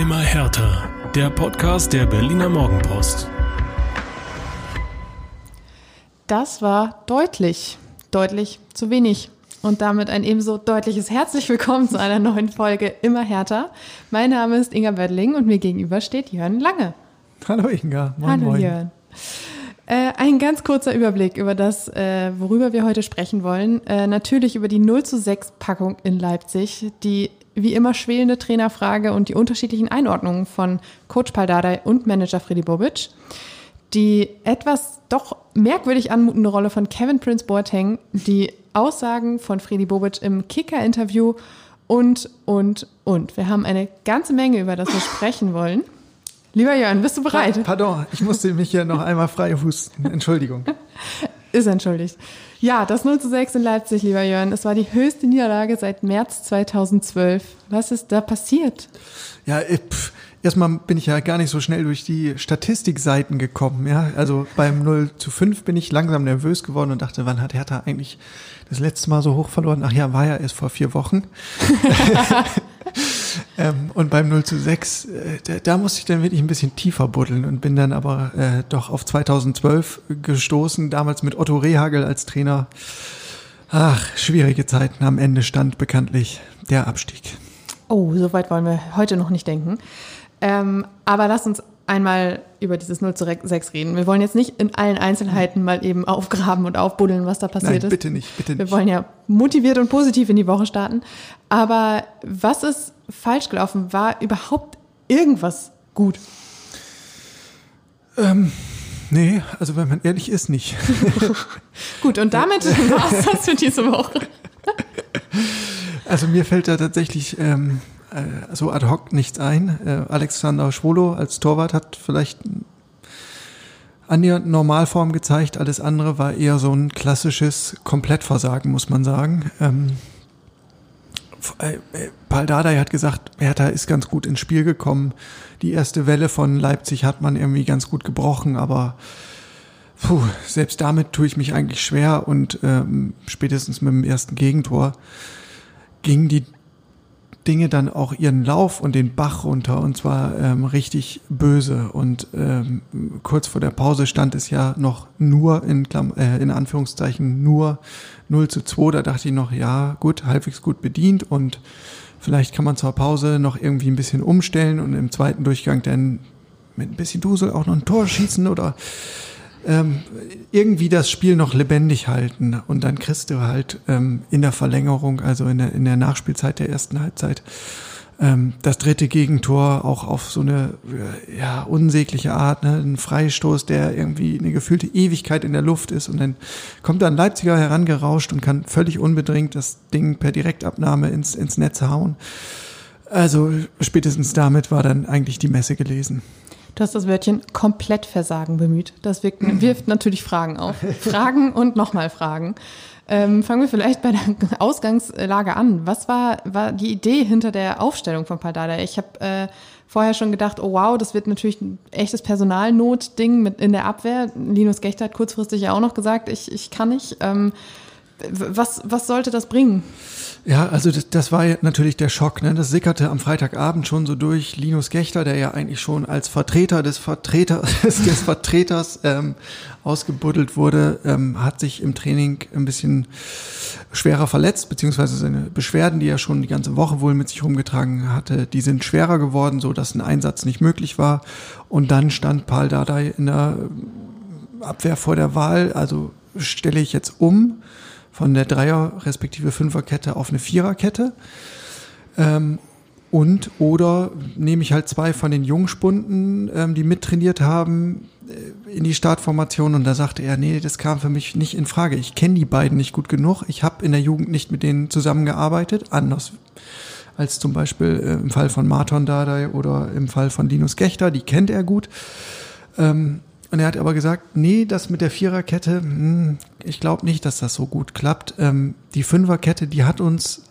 Immer härter. Der Podcast der Berliner Morgenpost. Das war deutlich, deutlich zu wenig. Und damit ein ebenso deutliches Herzlich Willkommen zu einer neuen Folge Immer härter. Mein Name ist Inga Böttling und mir gegenüber steht Jörn Lange. Hallo Inga. Moin, Hallo moin. Jörn. Äh, ein ganz kurzer Überblick über das, äh, worüber wir heute sprechen wollen. Äh, natürlich über die 0 zu 6 Packung in Leipzig, die wie immer schwelende Trainerfrage und die unterschiedlichen Einordnungen von Coach Paldadei und Manager Freddy Bobic. Die etwas doch merkwürdig anmutende Rolle von Kevin Prince Boateng, die Aussagen von Freddy Bobic im Kicker-Interview und, und, und. Wir haben eine ganze Menge, über das wir sprechen wollen. Lieber Jörn, bist du bereit? Pardon, ich musste mich hier noch einmal frei husten. Entschuldigung. Ist entschuldigt. Ja, das 0 zu 6 in Leipzig, lieber Jörn. Es war die höchste Niederlage seit März 2012. Was ist da passiert? Ja, pff, erstmal bin ich ja gar nicht so schnell durch die Statistikseiten gekommen. Ja, also beim 0 zu 5 bin ich langsam nervös geworden und dachte, wann hat Hertha eigentlich das letzte Mal so hoch verloren? Ach ja, war ja erst vor vier Wochen. Ähm, und beim 0 zu 6, äh, da, da, musste ich dann wirklich ein bisschen tiefer buddeln und bin dann aber äh, doch auf 2012 gestoßen, damals mit Otto Rehagel als Trainer. Ach, schwierige Zeiten. Am Ende stand bekanntlich der Abstieg. Oh, so weit wollen wir heute noch nicht denken. Ähm, aber lass uns einmal über dieses 0 zu 6 reden. Wir wollen jetzt nicht in allen Einzelheiten mal eben aufgraben und aufbuddeln, was da passiert Nein, ist. bitte nicht, bitte nicht. Wir wollen ja motiviert und positiv in die Woche starten. Aber was ist falsch gelaufen? War überhaupt irgendwas gut? Ähm, nee, also wenn man ehrlich ist, nicht. gut, und damit war es das für diese Woche. also mir fällt da tatsächlich ähm, äh, so ad hoc nichts ein. Äh, Alexander Schwolo als Torwart hat vielleicht annähernd Normalform gezeigt. Alles andere war eher so ein klassisches Komplettversagen, muss man sagen. Ähm, äh, Paul Dardai hat gesagt, Hertha ist ganz gut ins Spiel gekommen. Die erste Welle von Leipzig hat man irgendwie ganz gut gebrochen, aber puh, selbst damit tue ich mich eigentlich schwer und ähm, spätestens mit dem ersten Gegentor ging die Dinge dann auch ihren Lauf und den Bach runter und zwar ähm, richtig böse. Und ähm, kurz vor der Pause stand es ja noch nur in, Klam äh, in Anführungszeichen nur 0 zu 2. Da dachte ich noch, ja gut, halbwegs gut bedient und vielleicht kann man zur Pause noch irgendwie ein bisschen umstellen und im zweiten Durchgang dann mit ein bisschen Dusel auch noch ein Tor schießen oder ähm, irgendwie das Spiel noch lebendig halten und dann kriegst du halt ähm, in der Verlängerung, also in der, in der Nachspielzeit der ersten Halbzeit, ähm, das dritte Gegentor auch auf so eine ja, unsägliche Art, ne? ein Freistoß, der irgendwie eine gefühlte Ewigkeit in der Luft ist und dann kommt da ein Leipziger herangerauscht und kann völlig unbedingt das Ding per Direktabnahme ins, ins Netz hauen. Also spätestens damit war dann eigentlich die Messe gelesen. Du hast das Wörtchen komplett Versagen bemüht. Das wirkt, wirft natürlich Fragen auf. Fragen und nochmal Fragen. Ähm, fangen wir vielleicht bei der Ausgangslage an. Was war, war die Idee hinter der Aufstellung von Paldada? Ich habe äh, vorher schon gedacht, oh wow, das wird natürlich ein echtes Personalnotding mit in der Abwehr. Linus Gechter hat kurzfristig ja auch noch gesagt, ich, ich kann nicht. Ähm, was, was sollte das bringen? Ja, also das, das war natürlich der Schock. Ne? Das sickerte am Freitagabend schon so durch. Linus Gechter, der ja eigentlich schon als Vertreter des Vertreters, des Vertreters ähm, ausgebuddelt wurde, ähm, hat sich im Training ein bisschen schwerer verletzt, beziehungsweise seine Beschwerden, die er schon die ganze Woche wohl mit sich rumgetragen hatte, die sind schwerer geworden, so dass ein Einsatz nicht möglich war. Und dann stand Paul Dardai in der Abwehr vor der Wahl, also stelle ich jetzt um von der Dreier- respektive Fünferkette auf eine Viererkette. Ähm, und oder nehme ich halt zwei von den Jungspunden, ähm, die mittrainiert haben, äh, in die Startformation und da sagte er, nee, das kam für mich nicht in Frage. Ich kenne die beiden nicht gut genug. Ich habe in der Jugend nicht mit denen zusammengearbeitet, anders als zum Beispiel äh, im Fall von Marton Dardai oder im Fall von Linus Gechter, die kennt er gut. Ähm, und er hat aber gesagt, nee, das mit der Viererkette, hm, ich glaube nicht, dass das so gut klappt. Ähm, die Fünferkette, die hat uns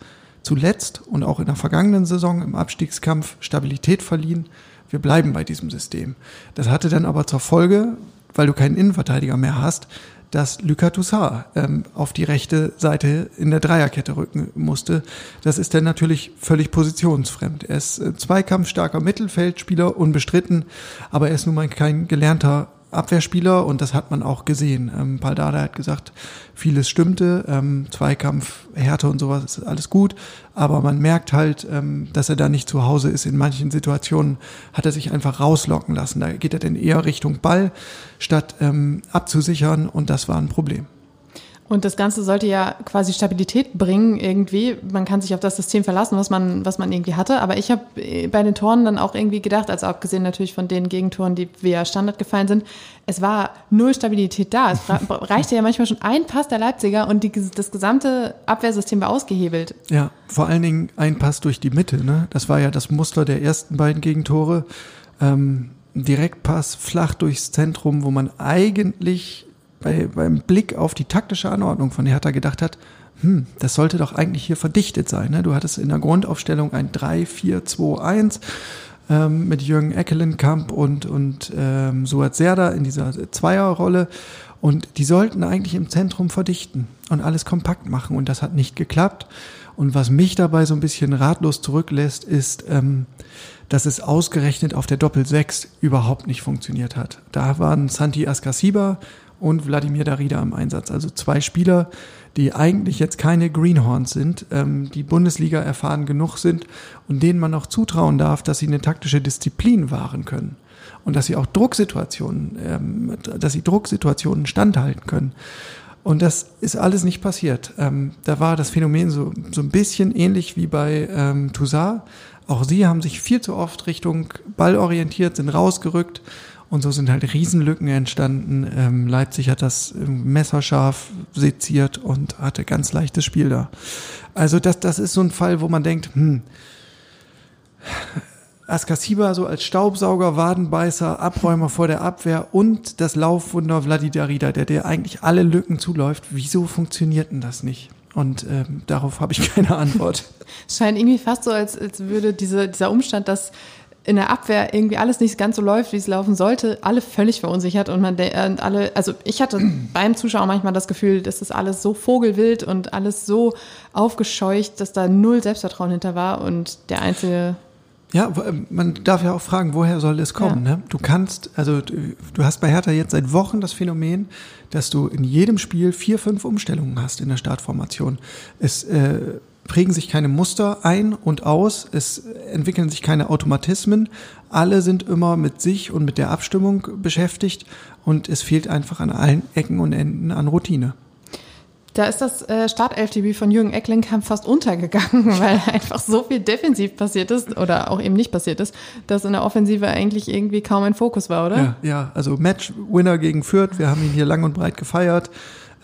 zuletzt und auch in der vergangenen Saison im Abstiegskampf Stabilität verliehen. Wir bleiben bei diesem System. Das hatte dann aber zur Folge, weil du keinen Innenverteidiger mehr hast, dass Lucas Toussaint ähm, auf die rechte Seite in der Dreierkette rücken musste. Das ist dann natürlich völlig positionsfremd. Er ist äh, zweikampfstarker Mittelfeldspieler, unbestritten, aber er ist nun mal kein gelernter Abwehrspieler und das hat man auch gesehen. Ähm, Paldada hat gesagt, vieles stimmte, ähm, Zweikampf, Härte und sowas ist alles gut, aber man merkt halt, ähm, dass er da nicht zu Hause ist. In manchen Situationen hat er sich einfach rauslocken lassen. Da geht er dann eher Richtung Ball, statt ähm, abzusichern und das war ein Problem. Und das Ganze sollte ja quasi Stabilität bringen irgendwie. Man kann sich auf das System verlassen, was man, was man irgendwie hatte. Aber ich habe äh, bei den Toren dann auch irgendwie gedacht, also abgesehen natürlich von den Gegentoren, die via Standard gefallen sind, es war null Stabilität da. Es reichte ja manchmal schon ein Pass der Leipziger und die, das gesamte Abwehrsystem war ausgehebelt. Ja, vor allen Dingen ein Pass durch die Mitte. Ne? Das war ja das Muster der ersten beiden Gegentore. Ähm, Direktpass flach durchs Zentrum, wo man eigentlich bei, beim Blick auf die taktische Anordnung von Hertha gedacht hat, hm, das sollte doch eigentlich hier verdichtet sein. Ne? Du hattest in der Grundaufstellung ein 3-4-2-1 ähm, mit Jürgen Eckelenkamp und, und ähm, Suat Serda in dieser Zweierrolle. Und die sollten eigentlich im Zentrum verdichten und alles kompakt machen. Und das hat nicht geklappt. Und was mich dabei so ein bisschen ratlos zurücklässt, ist, ähm, dass es ausgerechnet auf der Doppel-6 überhaupt nicht funktioniert hat. Da waren Santi Ascasiba und Wladimir Darida im Einsatz. Also zwei Spieler, die eigentlich jetzt keine Greenhorns sind, ähm, die Bundesliga erfahren genug sind und denen man auch zutrauen darf, dass sie eine taktische Disziplin wahren können und dass sie auch Drucksituationen, ähm, dass sie Drucksituationen standhalten können. Und das ist alles nicht passiert. Ähm, da war das Phänomen so, so ein bisschen ähnlich wie bei ähm, Toussaint. Auch sie haben sich viel zu oft Richtung Ball orientiert, sind rausgerückt und so sind halt Riesenlücken entstanden. Ähm, Leipzig hat das messerscharf seziert und hatte ganz leichtes Spiel da. Also das, das ist so ein Fall, wo man denkt, hm, Askasiba so als Staubsauger, Wadenbeißer, Abräumer vor der Abwehr und das Laufwunder Vladidarida, der der eigentlich alle Lücken zuläuft. Wieso funktioniert denn das nicht? Und ähm, darauf habe ich keine Antwort. Es scheint irgendwie fast so, als, als würde diese, dieser Umstand, dass in der Abwehr irgendwie alles nicht ganz so läuft, wie es laufen sollte, alle völlig verunsichert und man und alle, also ich hatte beim Zuschauen manchmal das Gefühl, dass das alles so vogelwild und alles so aufgescheucht, dass da null Selbstvertrauen hinter war und der einzige ja, ähm, man darf ja auch fragen, woher soll es kommen? Ja. Ne? Du kannst, also du hast bei Hertha jetzt seit Wochen das Phänomen, dass du in jedem Spiel vier, fünf Umstellungen hast in der Startformation. Es äh, prägen sich keine Muster ein und aus, es entwickeln sich keine Automatismen, alle sind immer mit sich und mit der Abstimmung beschäftigt und es fehlt einfach an allen Ecken und Enden an Routine. Da ist das äh, Startelf-Debüt von Jürgen Ecklenkamp fast untergegangen, weil einfach so viel defensiv passiert ist oder auch eben nicht passiert ist, dass in der Offensive eigentlich irgendwie kaum ein Fokus war, oder? Ja, ja also Match-Winner gegen Fürth, wir haben ihn hier lang und breit gefeiert,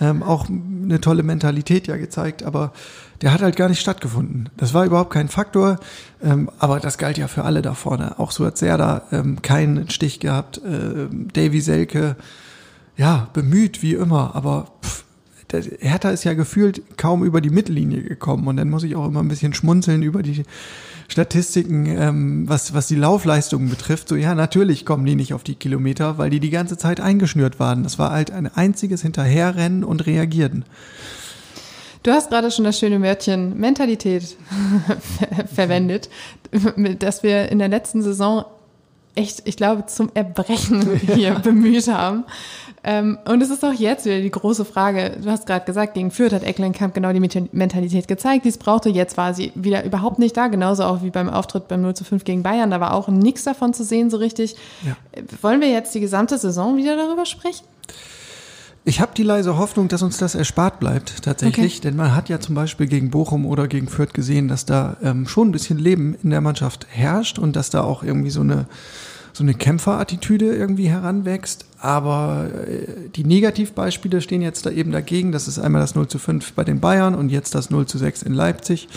ähm, auch eine tolle Mentalität ja gezeigt, aber der hat halt gar nicht stattgefunden. Das war überhaupt kein Faktor, ähm, aber das galt ja für alle da vorne. Auch so hat Serda ähm, keinen Stich gehabt, äh, Davy Selke, ja, bemüht wie immer, aber pff, der Hertha ist ja gefühlt kaum über die Mittellinie gekommen und dann muss ich auch immer ein bisschen schmunzeln über die Statistiken, ähm, was, was die Laufleistungen betrifft. So, ja, natürlich kommen die nicht auf die Kilometer, weil die die ganze Zeit eingeschnürt waren. Das war halt ein einziges Hinterherrennen und Reagieren. Du hast gerade schon das schöne Wörtchen Mentalität verwendet, dass wir in der letzten Saison echt, ich glaube, zum Erbrechen hier bemüht haben. Ähm, und es ist auch jetzt wieder die große Frage. Du hast gerade gesagt, gegen Fürth hat Ecklenkamp genau die Mentalität gezeigt, die es brauchte. Jetzt war sie wieder überhaupt nicht da, genauso auch wie beim Auftritt beim 0 zu 5 gegen Bayern. Da war auch nichts davon zu sehen so richtig. Ja. Wollen wir jetzt die gesamte Saison wieder darüber sprechen? Ich habe die leise Hoffnung, dass uns das erspart bleibt tatsächlich, okay. denn man hat ja zum Beispiel gegen Bochum oder gegen Fürth gesehen, dass da ähm, schon ein bisschen Leben in der Mannschaft herrscht und dass da auch irgendwie so eine so eine Kämpferattitüde irgendwie heranwächst. Aber äh, die Negativbeispiele stehen jetzt da eben dagegen. Das ist einmal das 0 zu 5 bei den Bayern und jetzt das 0 zu 6 in Leipzig,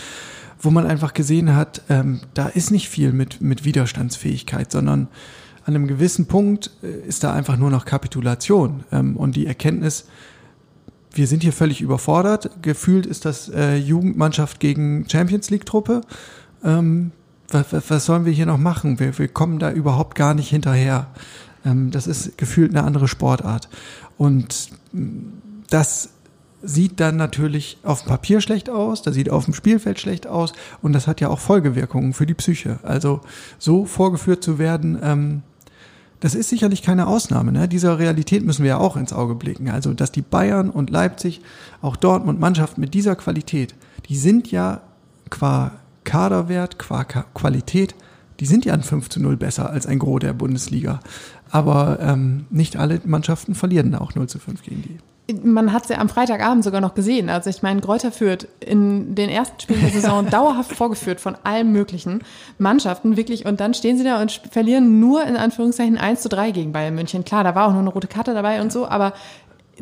wo man einfach gesehen hat, ähm, da ist nicht viel mit, mit Widerstandsfähigkeit, sondern an einem gewissen Punkt äh, ist da einfach nur noch Kapitulation ähm, und die Erkenntnis, wir sind hier völlig überfordert. Gefühlt ist das äh, Jugendmannschaft gegen Champions League Truppe. Ähm, was, was sollen wir hier noch machen? Wir, wir kommen da überhaupt gar nicht hinterher. Ähm, das ist gefühlt eine andere Sportart. Und mm, das sieht dann natürlich auf dem Papier schlecht aus, das sieht auf dem Spielfeld schlecht aus und das hat ja auch Folgewirkungen für die Psyche. Also so vorgeführt zu werden, ähm, das ist sicherlich keine Ausnahme. Ne? Dieser Realität müssen wir ja auch ins Auge blicken. Also, dass die Bayern und Leipzig, auch Dortmund Mannschaften mit dieser Qualität, die sind ja qua Kaderwert, qua Qualität, die sind ja ein 5 zu 0 besser als ein Gros der Bundesliga. Aber ähm, nicht alle Mannschaften verlieren auch 0 zu 5 gegen die man hat es ja am Freitagabend sogar noch gesehen. Also ich meine, Gräuter führt in den ersten Spielen der Saison dauerhaft vorgeführt von allen möglichen Mannschaften, wirklich. Und dann stehen sie da und verlieren nur in Anführungszeichen 1 zu 3 gegen Bayern München. Klar, da war auch noch eine rote Karte dabei und so, aber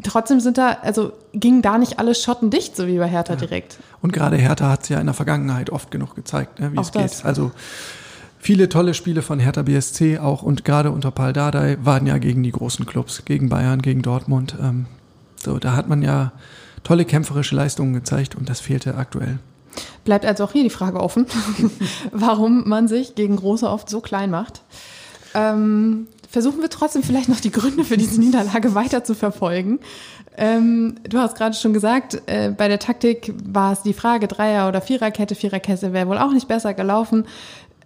trotzdem sind da, also ging da nicht alles schottendicht, so wie bei Hertha ja. direkt. Und gerade Hertha hat es ja in der Vergangenheit oft genug gezeigt, ne, wie auch es das. geht. Also viele tolle Spiele von Hertha BSC auch und gerade unter Paul Dardai waren ja gegen die großen Clubs, gegen Bayern, gegen Dortmund. Ähm, so, da hat man ja tolle kämpferische Leistungen gezeigt und das fehlte aktuell. Bleibt also auch hier die Frage offen, warum man sich gegen Große oft so klein macht. Ähm, versuchen wir trotzdem vielleicht noch die Gründe für diese Niederlage weiter zu verfolgen. Ähm, du hast gerade schon gesagt, äh, bei der Taktik war es die Frage Dreier- oder Viererkette. Viererkette wäre wohl auch nicht besser gelaufen.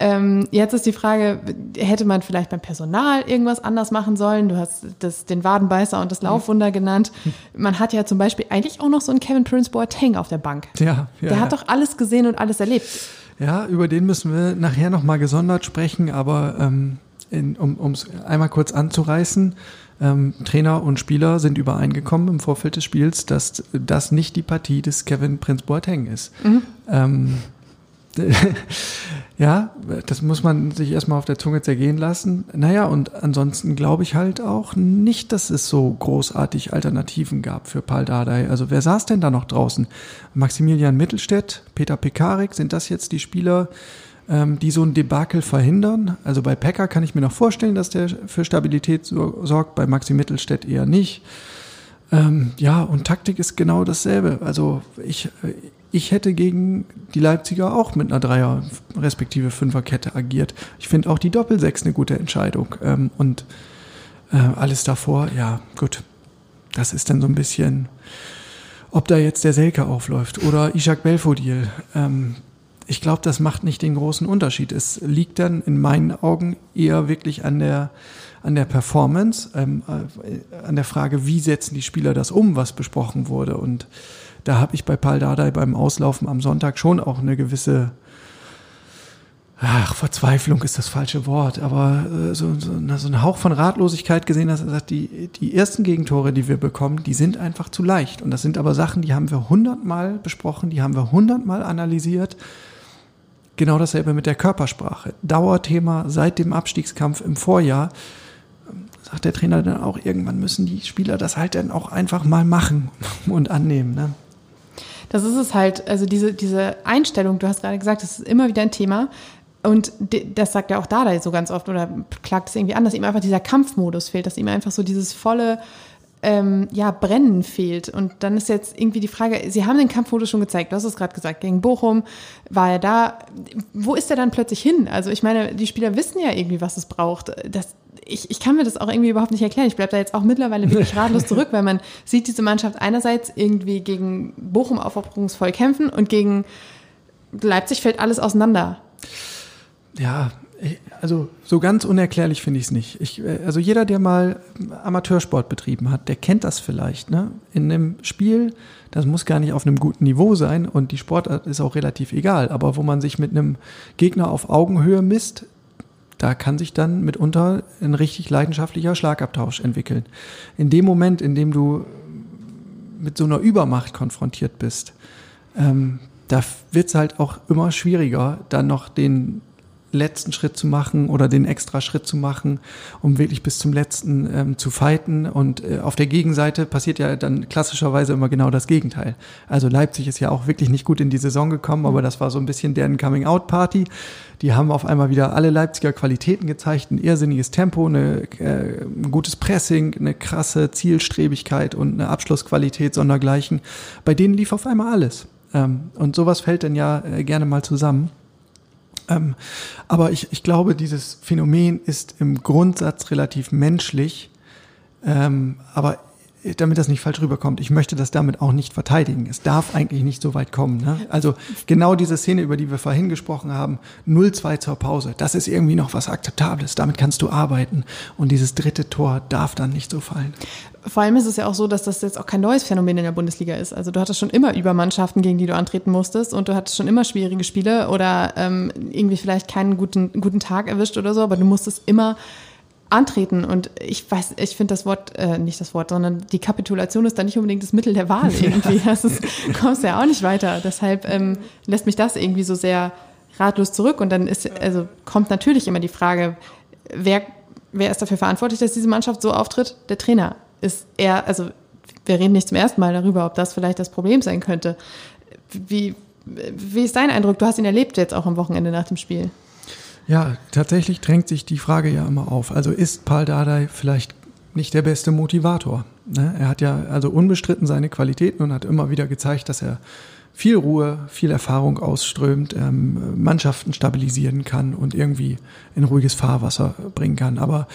Ähm, jetzt ist die Frage, hätte man vielleicht beim Personal irgendwas anders machen sollen? Du hast das, den Wadenbeißer und das Laufwunder genannt. Man hat ja zum Beispiel eigentlich auch noch so einen Kevin Prince Boateng auf der Bank. Ja, ja Der ja. hat doch alles gesehen und alles erlebt. Ja, über den müssen wir nachher nochmal gesondert sprechen, aber ähm, um es einmal kurz anzureißen, ähm, Trainer und Spieler sind übereingekommen im Vorfeld des Spiels, dass das nicht die Partie des Kevin Prince Boateng ist. Mhm. Ähm, ja, das muss man sich erstmal auf der Zunge zergehen lassen. Naja, und ansonsten glaube ich halt auch nicht, dass es so großartig Alternativen gab für Paul Dardai. Also wer saß denn da noch draußen? Maximilian Mittelstädt, Peter Pekarik, sind das jetzt die Spieler, die so ein Debakel verhindern? Also bei Pecker kann ich mir noch vorstellen, dass der für Stabilität sorgt, bei Maxi Mittelstädt eher nicht. Ähm, ja, und Taktik ist genau dasselbe. Also ich, ich hätte gegen die Leipziger auch mit einer Dreier- respektive Fünferkette agiert. Ich finde auch die Doppelsechs eine gute Entscheidung. Ähm, und äh, alles davor, ja, gut. Das ist dann so ein bisschen, ob da jetzt der Selke aufläuft oder Ishak Belfodil. Ähm, ich glaube, das macht nicht den großen Unterschied. Es liegt dann in meinen Augen eher wirklich an der, an der Performance, ähm, äh, an der Frage, wie setzen die Spieler das um, was besprochen wurde. Und da habe ich bei Paul Dardai beim Auslaufen am Sonntag schon auch eine gewisse ach, Verzweiflung ist das falsche Wort, aber äh, so, so, so ein Hauch von Ratlosigkeit gesehen, dass er sagt, die, die ersten Gegentore, die wir bekommen, die sind einfach zu leicht. Und das sind aber Sachen, die haben wir hundertmal besprochen, die haben wir hundertmal analysiert. Genau dasselbe mit der Körpersprache. Dauerthema seit dem Abstiegskampf im Vorjahr. Sagt der Trainer dann auch, irgendwann müssen die Spieler das halt dann auch einfach mal machen und annehmen. Ne? Das ist es halt, also diese, diese Einstellung, du hast gerade gesagt, das ist immer wieder ein Thema. Und das sagt ja auch Dada so ganz oft oder klagt es irgendwie an, dass ihm einfach dieser Kampfmodus fehlt, dass ihm einfach so dieses volle ähm, ja, Brennen fehlt. Und dann ist jetzt irgendwie die Frage, Sie haben den Kampfmodus schon gezeigt, du hast es gerade gesagt, gegen Bochum war er da. Wo ist er dann plötzlich hin? Also ich meine, die Spieler wissen ja irgendwie, was es braucht. Das, ich, ich kann mir das auch irgendwie überhaupt nicht erklären. Ich bleibe da jetzt auch mittlerweile wirklich ratlos zurück, weil man sieht diese Mannschaft einerseits irgendwie gegen Bochum aufopferungsvoll kämpfen und gegen Leipzig fällt alles auseinander. Ja, also so ganz unerklärlich finde ich es nicht. Ich, äh, also jeder, der mal Amateursport betrieben hat, der kennt das vielleicht. Ne? In einem Spiel, das muss gar nicht auf einem guten Niveau sein und die Sportart ist auch relativ egal, aber wo man sich mit einem Gegner auf Augenhöhe misst, da kann sich dann mitunter ein richtig leidenschaftlicher Schlagabtausch entwickeln. In dem Moment, in dem du mit so einer Übermacht konfrontiert bist, ähm, da wird es halt auch immer schwieriger, dann noch den letzten Schritt zu machen oder den extra Schritt zu machen, um wirklich bis zum letzten ähm, zu fighten. Und äh, auf der Gegenseite passiert ja dann klassischerweise immer genau das Gegenteil. Also Leipzig ist ja auch wirklich nicht gut in die Saison gekommen, aber das war so ein bisschen deren Coming-out-Party. Die haben auf einmal wieder alle Leipziger Qualitäten gezeigt, ein irrsinniges Tempo, eine, äh, ein gutes Pressing, eine krasse Zielstrebigkeit und eine Abschlussqualität sondergleichen. Bei denen lief auf einmal alles. Ähm, und sowas fällt dann ja äh, gerne mal zusammen. Ähm, aber ich, ich glaube, dieses Phänomen ist im Grundsatz relativ menschlich. Ähm, aber damit das nicht falsch rüberkommt, ich möchte das damit auch nicht verteidigen. Es darf eigentlich nicht so weit kommen. Ne? Also genau diese Szene, über die wir vorhin gesprochen haben, 0-2 zur Pause, das ist irgendwie noch was Akzeptables, damit kannst du arbeiten. Und dieses dritte Tor darf dann nicht so fallen. Vor allem ist es ja auch so, dass das jetzt auch kein neues Phänomen in der Bundesliga ist. Also du hattest schon immer Übermannschaften, gegen die du antreten musstest und du hattest schon immer schwierige Spiele oder ähm, irgendwie vielleicht keinen guten, guten Tag erwischt oder so, aber du musstest immer antreten. Und ich weiß, ich finde das Wort, äh, nicht das Wort, sondern die Kapitulation ist da nicht unbedingt das Mittel der Wahl irgendwie. Das ist, kommst ja auch nicht weiter. Deshalb ähm, lässt mich das irgendwie so sehr ratlos zurück. Und dann ist, also kommt natürlich immer die Frage, wer, wer ist dafür verantwortlich, dass diese Mannschaft so auftritt? Der Trainer ist er, also wir reden nicht zum ersten Mal darüber, ob das vielleicht das Problem sein könnte. Wie, wie ist dein Eindruck? Du hast ihn erlebt jetzt auch am Wochenende nach dem Spiel. Ja, tatsächlich drängt sich die Frage ja immer auf. Also ist Paul Dardai vielleicht nicht der beste Motivator? Ne? Er hat ja also unbestritten seine Qualitäten und hat immer wieder gezeigt, dass er viel Ruhe, viel Erfahrung ausströmt, ähm, Mannschaften stabilisieren kann und irgendwie in ruhiges Fahrwasser bringen kann. Aber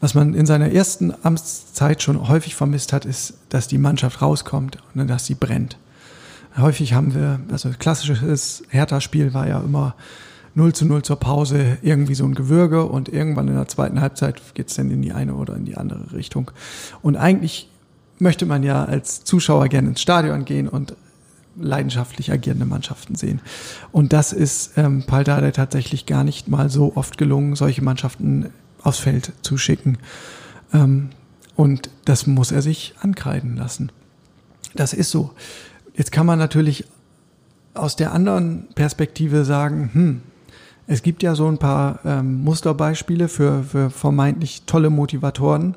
was man in seiner ersten Amtszeit schon häufig vermisst hat, ist, dass die Mannschaft rauskommt und dass sie brennt. Häufig haben wir, also klassisches Hertha-Spiel war ja immer 0 zu 0 zur Pause, irgendwie so ein Gewürge und irgendwann in der zweiten Halbzeit geht's dann in die eine oder in die andere Richtung. Und eigentlich möchte man ja als Zuschauer gerne ins Stadion gehen und leidenschaftlich agierende Mannschaften sehen. Und das ist ähm, Paldade tatsächlich gar nicht mal so oft gelungen, solche Mannschaften aufs Feld zu schicken. Ähm, und das muss er sich ankreiden lassen. Das ist so. Jetzt kann man natürlich aus der anderen Perspektive sagen, hm, es gibt ja so ein paar ähm, Musterbeispiele für, für vermeintlich tolle Motivatoren.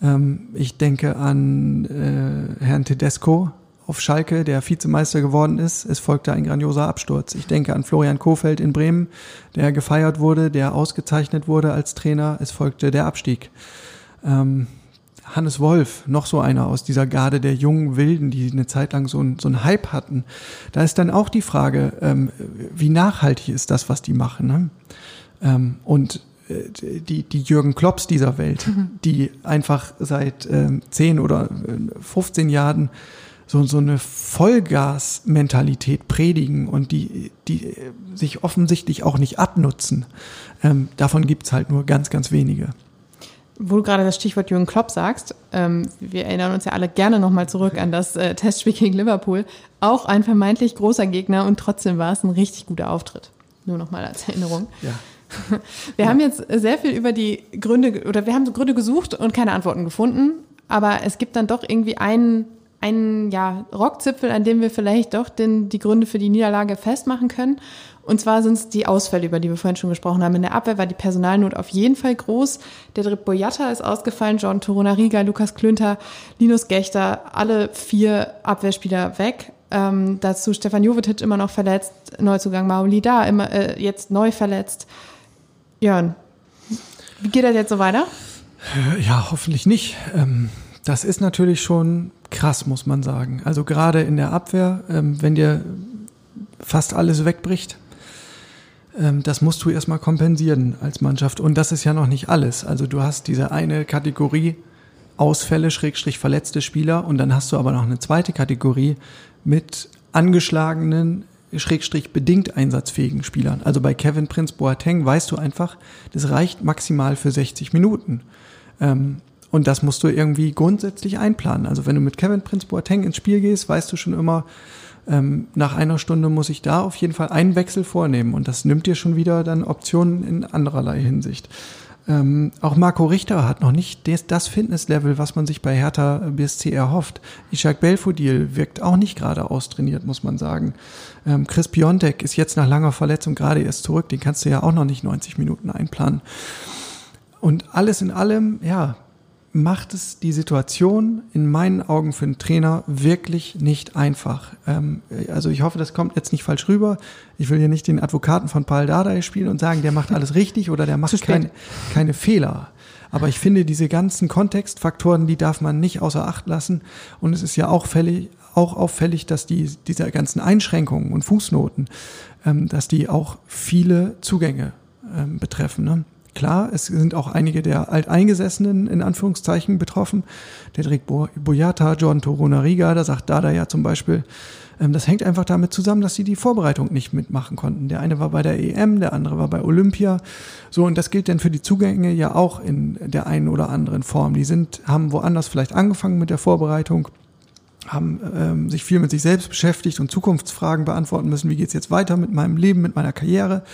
Ähm, ich denke an äh, Herrn Tedesco auf Schalke, der Vizemeister geworden ist. Es folgte ein grandioser Absturz. Ich denke an Florian Kofeld in Bremen, der gefeiert wurde, der ausgezeichnet wurde als Trainer. Es folgte der Abstieg. Ähm, Hannes Wolf, noch so einer aus dieser Garde der jungen Wilden, die eine Zeit lang so, ein, so einen Hype hatten. Da ist dann auch die Frage, ähm, wie nachhaltig ist das, was die machen. Ne? Ähm, und äh, die, die Jürgen Klopps dieser Welt, mhm. die einfach seit ähm, 10 oder 15 äh, Jahren so, so eine Vollgas-Mentalität predigen und die, die sich offensichtlich auch nicht abnutzen. Ähm, davon gibt's halt nur ganz, ganz wenige wo du gerade das Stichwort Jürgen Klopp sagst, ähm, wir erinnern uns ja alle gerne nochmal zurück an das äh, Testspiel gegen Liverpool. Auch ein vermeintlich großer Gegner und trotzdem war es ein richtig guter Auftritt. Nur nochmal als Erinnerung. Ja. Wir ja. haben jetzt sehr viel über die Gründe oder wir haben Gründe gesucht und keine Antworten gefunden. Aber es gibt dann doch irgendwie einen, einen ja, Rockzipfel, an dem wir vielleicht doch den, die Gründe für die Niederlage festmachen können. Und zwar sind es die Ausfälle, über die wir vorhin schon gesprochen haben. In der Abwehr war die Personalnot auf jeden Fall groß. Der Drip Boyata ist ausgefallen, John Torunariga, Lukas Klünter, Linus Gechter, alle vier Abwehrspieler weg. Ähm, dazu Stefan Jovetic immer noch verletzt, Neuzugang Mauli da, immer, äh, jetzt neu verletzt. Jörn, wie geht das jetzt so weiter? Ja, hoffentlich nicht. Ähm, das ist natürlich schon krass, muss man sagen. Also gerade in der Abwehr, ähm, wenn dir fast alles wegbricht, ähm, das musst du erstmal kompensieren als Mannschaft. Und das ist ja noch nicht alles. Also du hast diese eine Kategorie Ausfälle, Schrägstrich verletzte Spieler und dann hast du aber noch eine zweite Kategorie mit angeschlagenen, Schrägstrich bedingt einsatzfähigen Spielern. Also bei Kevin Prince Boateng weißt du einfach, das reicht maximal für 60 Minuten. Ähm, und das musst du irgendwie grundsätzlich einplanen. Also wenn du mit Kevin Prince Boateng ins Spiel gehst, weißt du schon immer, ähm, nach einer Stunde muss ich da auf jeden Fall einen Wechsel vornehmen und das nimmt dir schon wieder dann Optionen in andererlei Hinsicht. Ähm, auch Marco Richter hat noch nicht des, das Fitnesslevel, was man sich bei Hertha BSC erhofft. Ishak Belfodil wirkt auch nicht gerade austrainiert, muss man sagen. Ähm, Chris Piontek ist jetzt nach langer Verletzung gerade erst zurück. Den kannst du ja auch noch nicht 90 Minuten einplanen. Und alles in allem, ja, macht es die Situation in meinen Augen für einen Trainer wirklich nicht einfach. Ähm, also ich hoffe, das kommt jetzt nicht falsch rüber. Ich will hier nicht den Advokaten von Paul Dardai spielen und sagen, der macht alles richtig oder der macht keine, keine Fehler. Aber ich finde, diese ganzen Kontextfaktoren, die darf man nicht außer Acht lassen. Und es ist ja auch, fällig, auch auffällig, dass die, diese ganzen Einschränkungen und Fußnoten, ähm, dass die auch viele Zugänge ähm, betreffen. Ne? Klar, es sind auch einige der Alteingesessenen in Anführungszeichen betroffen. Der Derek Boyata, John Torunariga, da sagt Dada ja zum Beispiel, ähm, das hängt einfach damit zusammen, dass sie die Vorbereitung nicht mitmachen konnten. Der eine war bei der EM, der andere war bei Olympia. So, und das gilt dann für die Zugänge ja auch in der einen oder anderen Form. Die sind, haben woanders vielleicht angefangen mit der Vorbereitung haben ähm, sich viel mit sich selbst beschäftigt und Zukunftsfragen beantworten müssen. Wie geht's jetzt weiter mit meinem Leben, mit meiner Karriere?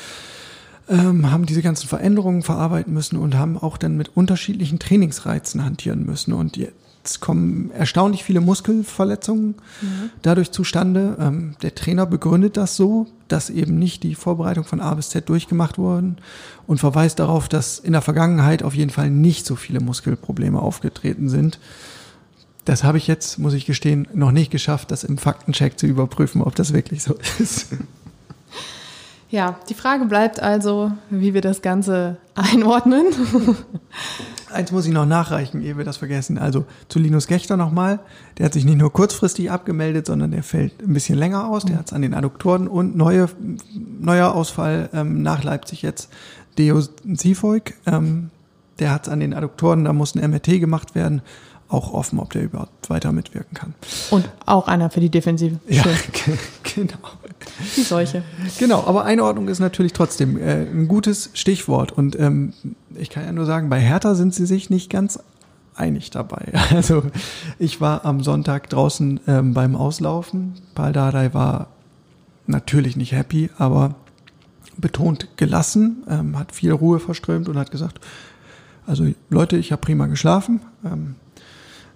Ähm, haben diese ganzen Veränderungen verarbeiten müssen und haben auch dann mit unterschiedlichen Trainingsreizen hantieren müssen. Und es kommen erstaunlich viele Muskelverletzungen mhm. dadurch zustande. Ähm, der Trainer begründet das so, dass eben nicht die Vorbereitung von A bis Z durchgemacht wurden und verweist darauf, dass in der Vergangenheit auf jeden Fall nicht so viele Muskelprobleme aufgetreten sind. Das habe ich jetzt, muss ich gestehen, noch nicht geschafft, das im Faktencheck zu überprüfen, ob das wirklich so ist. Ja, die Frage bleibt also, wie wir das Ganze einordnen. Eins muss ich noch nachreichen, ehe wir das vergessen. Also zu Linus Gechter nochmal. Der hat sich nicht nur kurzfristig abgemeldet, sondern der fällt ein bisschen länger aus. Der hat es an den Adduktoren und neue, neuer Ausfall ähm, nach Leipzig jetzt. Deo Zifolk, ähm, der hat es an den Adduktoren, da muss ein MRT gemacht werden auch offen, ob der überhaupt weiter mitwirken kann. Und auch einer für die Defensive. Ja, genau. Die Seuche. Genau, aber Einordnung ist natürlich trotzdem äh, ein gutes Stichwort. Und ähm, ich kann ja nur sagen, bei Hertha sind sie sich nicht ganz einig dabei. Also ich war am Sonntag draußen ähm, beim Auslaufen. Paul Dardai war natürlich nicht happy, aber betont gelassen, ähm, hat viel Ruhe verströmt und hat gesagt, also Leute, ich habe prima geschlafen. Ähm,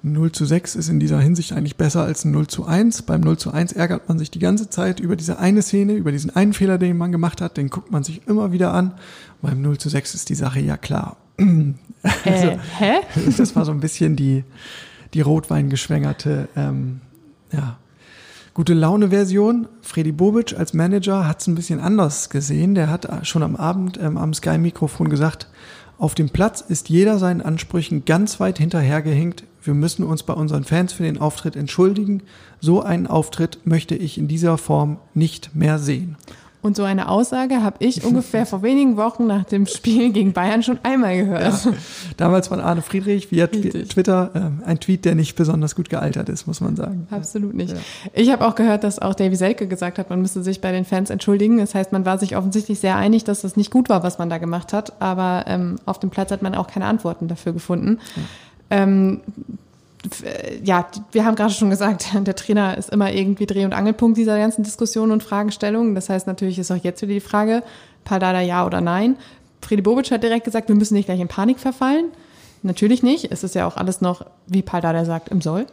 0 zu 6 ist in dieser Hinsicht eigentlich besser als ein 0 zu 1. Beim 0 zu 1 ärgert man sich die ganze Zeit über diese eine Szene, über diesen einen Fehler, den man gemacht hat, den guckt man sich immer wieder an. Beim 0 zu 6 ist die Sache ja klar. Also, äh, hä? Das war so ein bisschen die, die Rotwein-geschwängerte, ähm, ja, gute Laune-Version. Freddy Bobic als Manager hat es ein bisschen anders gesehen. Der hat schon am Abend ähm, am Sky-Mikrofon gesagt, auf dem Platz ist jeder seinen Ansprüchen ganz weit hinterhergehinkt. Wir müssen uns bei unseren Fans für den Auftritt entschuldigen. So einen Auftritt möchte ich in dieser Form nicht mehr sehen. Und so eine Aussage habe ich ungefähr vor wenigen Wochen nach dem Spiel gegen Bayern schon einmal gehört. Ja, damals von Arne Friedrich via Richtig. Twitter äh, ein Tweet, der nicht besonders gut gealtert ist, muss man sagen. Absolut nicht. Ja. Ich habe auch gehört, dass auch Davy Selke gesagt hat, man müsste sich bei den Fans entschuldigen. Das heißt, man war sich offensichtlich sehr einig, dass das nicht gut war, was man da gemacht hat. Aber ähm, auf dem Platz hat man auch keine Antworten dafür gefunden. Ja. Ähm, ja, wir haben gerade schon gesagt, der Trainer ist immer irgendwie Dreh- und Angelpunkt dieser ganzen Diskussionen und Fragestellungen. Das heißt, natürlich ist auch jetzt wieder die Frage, Paldada ja oder nein. Freddy Bobic hat direkt gesagt, wir müssen nicht gleich in Panik verfallen. Natürlich nicht. Es ist ja auch alles noch, wie Paldada sagt, im Soll.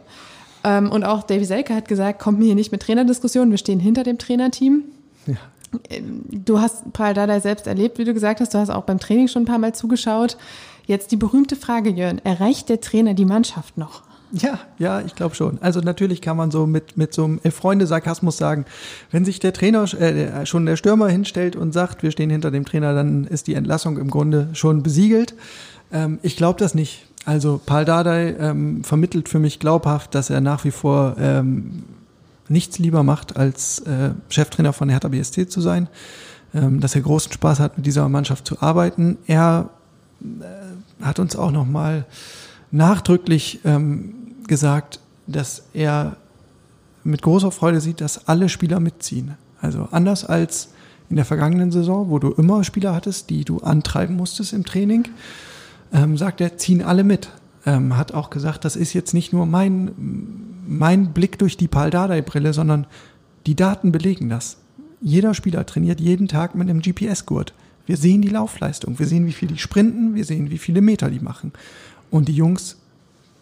Ähm, und auch Davy Selke hat gesagt, kommt mir hier nicht mit Trainerdiskussionen, wir stehen hinter dem Trainerteam. Ja. Ähm, du hast Paldada selbst erlebt, wie du gesagt hast, du hast auch beim Training schon ein paar Mal zugeschaut. Jetzt die berühmte Frage, Jörn, erreicht der Trainer die Mannschaft noch? Ja, ja, ich glaube schon. Also natürlich kann man so mit, mit so einem Freunde-Sarkasmus sagen, wenn sich der Trainer, äh, schon der Stürmer hinstellt und sagt, wir stehen hinter dem Trainer, dann ist die Entlassung im Grunde schon besiegelt. Ähm, ich glaube das nicht. Also Paul Dardai ähm, vermittelt für mich glaubhaft, dass er nach wie vor ähm, nichts lieber macht, als äh, Cheftrainer von Hertha BSC zu sein, ähm, dass er großen Spaß hat, mit dieser Mannschaft zu arbeiten. Er äh, hat uns auch noch mal nachdrücklich ähm, gesagt, dass er mit großer Freude sieht, dass alle Spieler mitziehen. Also anders als in der vergangenen Saison, wo du immer Spieler hattest, die du antreiben musstest im Training, ähm, sagt er, ziehen alle mit. Ähm, hat auch gesagt, das ist jetzt nicht nur mein, mein Blick durch die Paldadei-Brille, sondern die Daten belegen das. Jeder Spieler trainiert jeden Tag mit einem GPS-Gurt. Wir sehen die Laufleistung, wir sehen, wie viel die sprinten, wir sehen, wie viele Meter die machen. Und die Jungs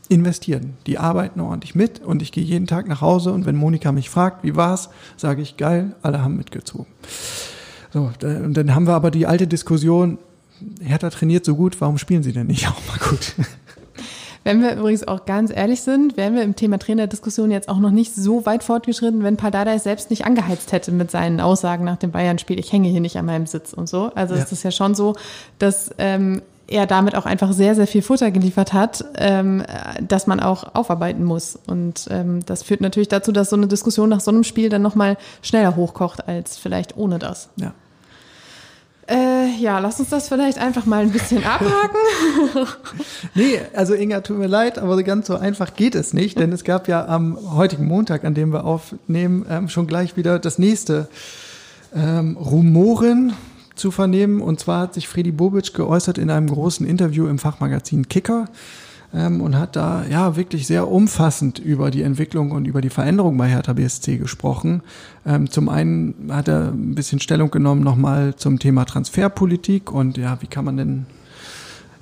investieren. Die arbeiten ordentlich mit und ich gehe jeden Tag nach Hause und wenn Monika mich fragt, wie war's, sage ich geil, alle haben mitgezogen. So, und dann haben wir aber die alte Diskussion, Hertha trainiert so gut, warum spielen sie denn nicht auch mal gut? Wenn wir übrigens auch ganz ehrlich sind, wären wir im Thema Trainerdiskussion jetzt auch noch nicht so weit fortgeschritten, wenn Paldada es selbst nicht angeheizt hätte mit seinen Aussagen nach dem Bayern-Spiel, ich hänge hier nicht an meinem Sitz und so. Also ja. es ist ja schon so, dass ähm, er damit auch einfach sehr, sehr viel Futter geliefert hat, ähm, dass man auch aufarbeiten muss. Und ähm, das führt natürlich dazu, dass so eine Diskussion nach so einem Spiel dann nochmal schneller hochkocht als vielleicht ohne das. Ja. Äh, ja, lass uns das vielleicht einfach mal ein bisschen abhaken. nee, also Inga, tut mir leid, aber ganz so einfach geht es nicht, denn es gab ja am heutigen Montag, an dem wir aufnehmen, ähm, schon gleich wieder das nächste ähm, Rumoren zu vernehmen. Und zwar hat sich Freddy Bobic geäußert in einem großen Interview im Fachmagazin Kicker ähm, und hat da ja wirklich sehr umfassend über die Entwicklung und über die Veränderung bei Hertha BSC gesprochen. Ähm, zum einen hat er ein bisschen Stellung genommen nochmal zum Thema Transferpolitik und ja, wie kann man denn